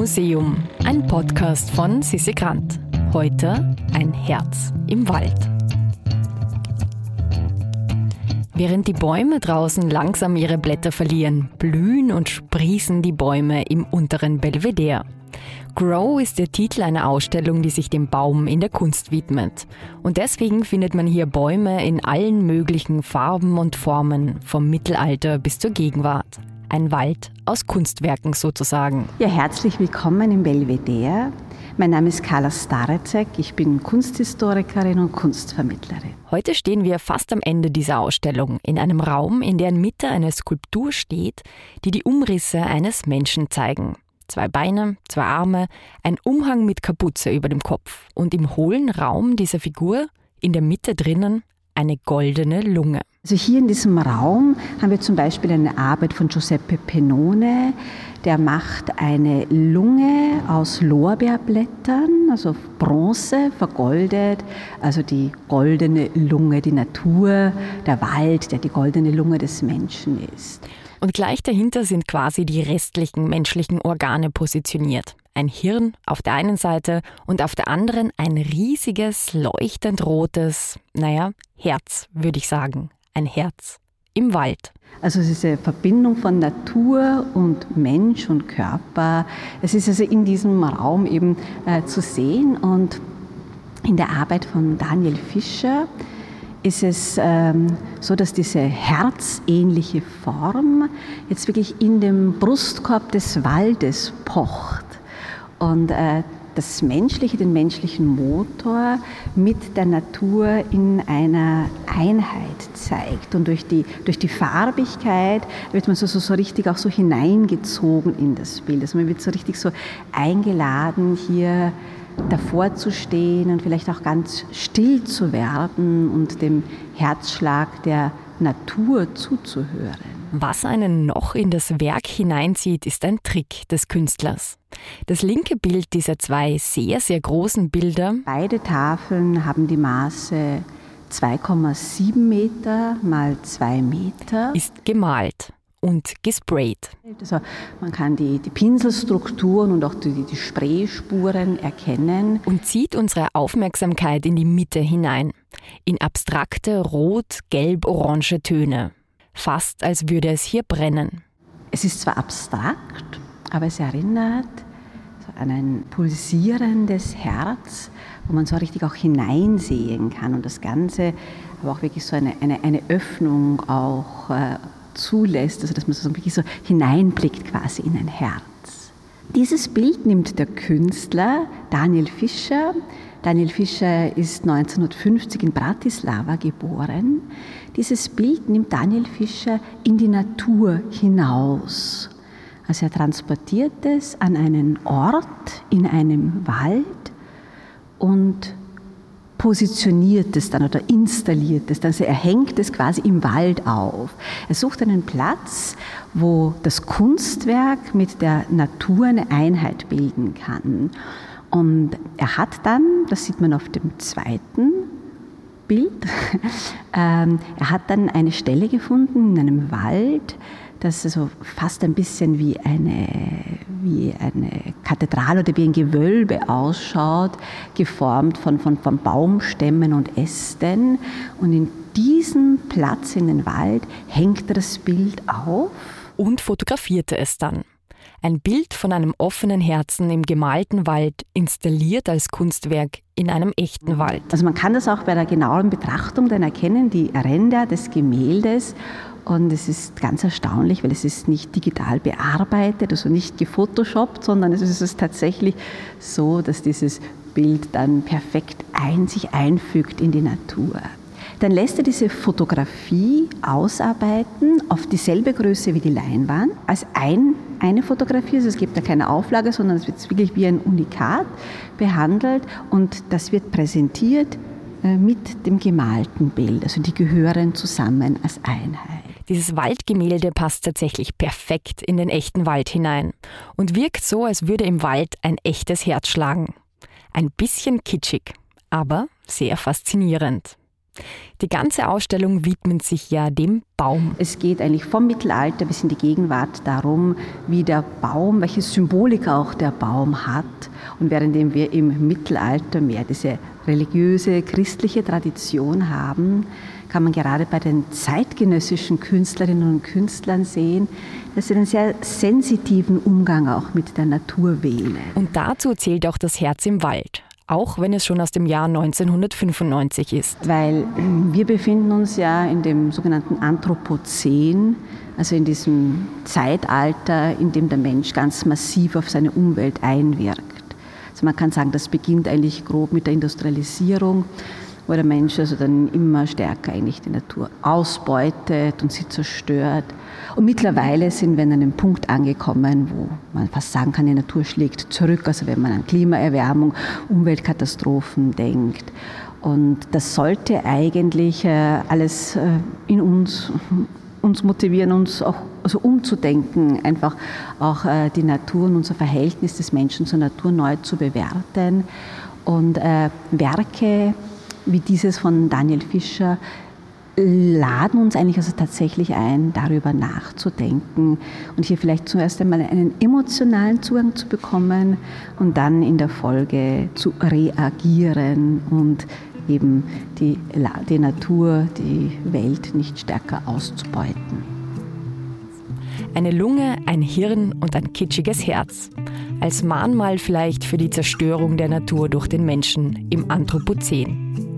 Museum, ein Podcast von Sissi Grant. Heute ein Herz im Wald. Während die Bäume draußen langsam ihre Blätter verlieren, blühen und sprießen die Bäume im unteren Belvedere. Grow ist der Titel einer Ausstellung, die sich dem Baum in der Kunst widmet. Und deswegen findet man hier Bäume in allen möglichen Farben und Formen, vom Mittelalter bis zur Gegenwart. Ein Wald aus Kunstwerken sozusagen. Ja, herzlich willkommen im Belvedere. Mein Name ist Carla Starezek, ich bin Kunsthistorikerin und Kunstvermittlerin. Heute stehen wir fast am Ende dieser Ausstellung, in einem Raum, in deren Mitte eine Skulptur steht, die die Umrisse eines Menschen zeigen. Zwei Beine, zwei Arme, ein Umhang mit Kapuze über dem Kopf und im hohlen Raum dieser Figur, in der Mitte drinnen, eine goldene Lunge. Also hier in diesem Raum haben wir zum Beispiel eine Arbeit von Giuseppe Pennone, der macht eine Lunge aus Lorbeerblättern, also Bronze, vergoldet, also die goldene Lunge, die Natur, der Wald, der die goldene Lunge des Menschen ist. Und gleich dahinter sind quasi die restlichen menschlichen Organe positioniert. Ein Hirn auf der einen Seite und auf der anderen ein riesiges, leuchtend rotes, naja, Herz, würde ich sagen. Ein Herz im Wald. Also es ist eine Verbindung von Natur und Mensch und Körper. Es ist also in diesem Raum eben äh, zu sehen und in der Arbeit von Daniel Fischer ist es ähm, so, dass diese herzähnliche Form jetzt wirklich in dem Brustkorb des Waldes pocht und äh, das Menschliche, den menschlichen Motor mit der Natur in einer Einheit zeigt. Und durch die, durch die Farbigkeit wird man so, so, so richtig auch so hineingezogen in das Bild. Also man wird so richtig so eingeladen, hier davor zu stehen und vielleicht auch ganz still zu werden und dem Herzschlag der Natur zuzuhören. Was einen noch in das Werk hineinzieht, ist ein Trick des Künstlers. Das linke Bild dieser zwei sehr, sehr großen Bilder. Beide Tafeln haben die Maße 2,7 Meter mal 2 Meter. Ist gemalt und gesprayt. Also man kann die, die Pinselstrukturen und auch die, die Sprayspuren erkennen. Und zieht unsere Aufmerksamkeit in die Mitte hinein, in abstrakte rot, gelb, orange Töne. Fast als würde es hier brennen. Es ist zwar abstrakt, aber es erinnert an ein pulsierendes Herz, wo man so richtig auch hineinsehen kann und das Ganze aber auch wirklich so eine, eine, eine Öffnung auch äh, zulässt, also dass man so wirklich so hineinblickt quasi in ein Herz. Dieses Bild nimmt der Künstler Daniel Fischer. Daniel Fischer ist 1950 in Bratislava geboren. Dieses Bild nimmt Daniel Fischer in die Natur hinaus. Also er transportiert es an einen Ort in einem Wald und positioniert es dann oder installiert es dann. Also er hängt es quasi im Wald auf. Er sucht einen Platz, wo das Kunstwerk mit der Natur eine Einheit bilden kann. Und er hat dann, das sieht man auf dem zweiten Bild, ähm, er hat dann eine Stelle gefunden in einem Wald, das also fast ein bisschen wie eine, wie eine Kathedrale oder wie ein Gewölbe ausschaut, geformt von, von, von Baumstämmen und Ästen. Und in diesem Platz in den Wald hängt das Bild auf. Und fotografierte es dann. Ein Bild von einem offenen Herzen im gemalten Wald, installiert als Kunstwerk in einem echten Wald. Also man kann das auch bei der genauen Betrachtung dann erkennen, die Ränder des Gemäldes und es ist ganz erstaunlich, weil es ist nicht digital bearbeitet, also nicht gefotoshoppt, sondern es ist tatsächlich so, dass dieses Bild dann perfekt ein, sich einfügt in die Natur. Dann lässt er diese Fotografie ausarbeiten auf dieselbe Größe wie die Leinwand, als ein, eine Fotografie. Also es gibt da keine Auflage, sondern es wird wirklich wie ein Unikat behandelt und das wird präsentiert äh, mit dem gemalten Bild. Also die gehören zusammen als Einheit. Dieses Waldgemälde passt tatsächlich perfekt in den echten Wald hinein und wirkt so, als würde im Wald ein echtes Herz schlagen. Ein bisschen kitschig, aber sehr faszinierend. Die ganze Ausstellung widmet sich ja dem Baum. Es geht eigentlich vom Mittelalter bis in die Gegenwart darum, wie der Baum, welche Symbolik auch der Baum hat. Und währenddem wir im Mittelalter mehr diese religiöse, christliche Tradition haben, kann man gerade bei den zeitgenössischen Künstlerinnen und Künstlern sehen, dass sie einen sehr sensitiven Umgang auch mit der Natur wählen. Und dazu zählt auch das Herz im Wald auch wenn es schon aus dem Jahr 1995 ist. Weil wir befinden uns ja in dem sogenannten Anthropozän, also in diesem Zeitalter, in dem der Mensch ganz massiv auf seine Umwelt einwirkt. Also man kann sagen, das beginnt eigentlich grob mit der Industrialisierung wo der Mensch also dann immer stärker eigentlich die Natur ausbeutet und sie zerstört. Und mittlerweile sind wir an einem Punkt angekommen, wo man fast sagen kann, die Natur schlägt zurück, also wenn man an Klimaerwärmung, Umweltkatastrophen denkt. Und das sollte eigentlich äh, alles äh, in uns uns motivieren, uns auch also umzudenken, einfach auch äh, die Natur und unser Verhältnis des Menschen zur Natur neu zu bewerten und Werke wie dieses von Daniel Fischer laden uns eigentlich also tatsächlich ein, darüber nachzudenken und hier vielleicht zuerst einmal einen emotionalen Zugang zu bekommen und dann in der Folge zu reagieren und eben die, die Natur, die Welt nicht stärker auszubeuten. Eine Lunge, ein Hirn und ein kitschiges Herz. Als Mahnmal vielleicht für die Zerstörung der Natur durch den Menschen im Anthropozän.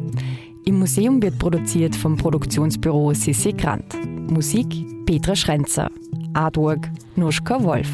Im Museum wird produziert vom Produktionsbüro Sissi Grant. Musik Petra Schrenzer. Artwork Nuschka Wolf.